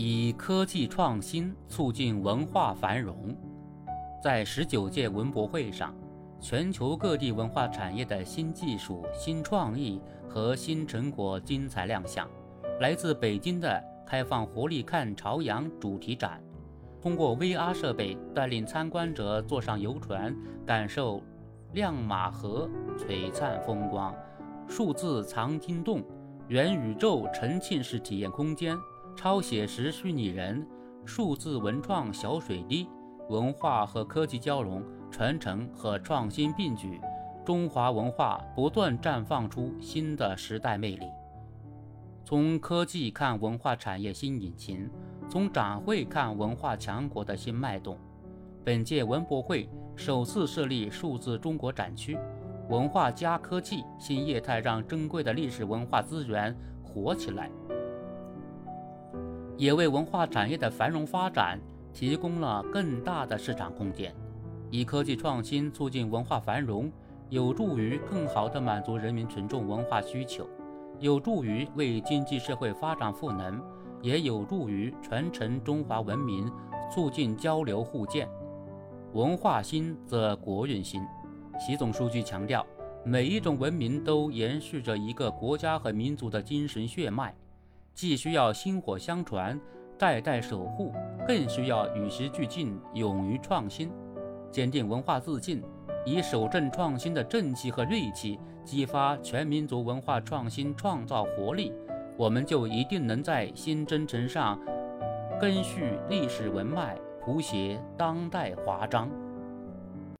以科技创新促进文化繁荣。在十九届文博会上，全球各地文化产业的新技术、新创意和新成果精彩亮相。来自北京的“开放活力看朝阳”主题展，通过 VR 设备带领参观者坐上游船，感受亮马河璀璨风光；数字藏经洞、元宇宙沉浸式体验空间。超写实虚拟人、数字文创小水滴，文化和科技交融、传承和创新并举，中华文化不断绽放出新的时代魅力。从科技看文化产业新引擎，从展会看文化强国的新脉动。本届文博会首次设立数字中国展区，文化加科技新业态让珍贵的历史文化资源活起来。也为文化产业的繁荣发展提供了更大的市场空间。以科技创新促进文化繁荣，有助于更好地满足人民群众文化需求，有助于为经济社会发展赋能，也有助于传承中华文明，促进交流互鉴。文化兴则国运兴。习总书记强调，每一种文明都延续着一个国家和民族的精神血脉。既需要薪火相传、代代守护，更需要与时俱进、勇于创新，坚定文化自信，以守正创新的正气和锐气，激发全民族文化创新创造活力，我们就一定能在新征程上，根续历史文脉，谱写当代华章。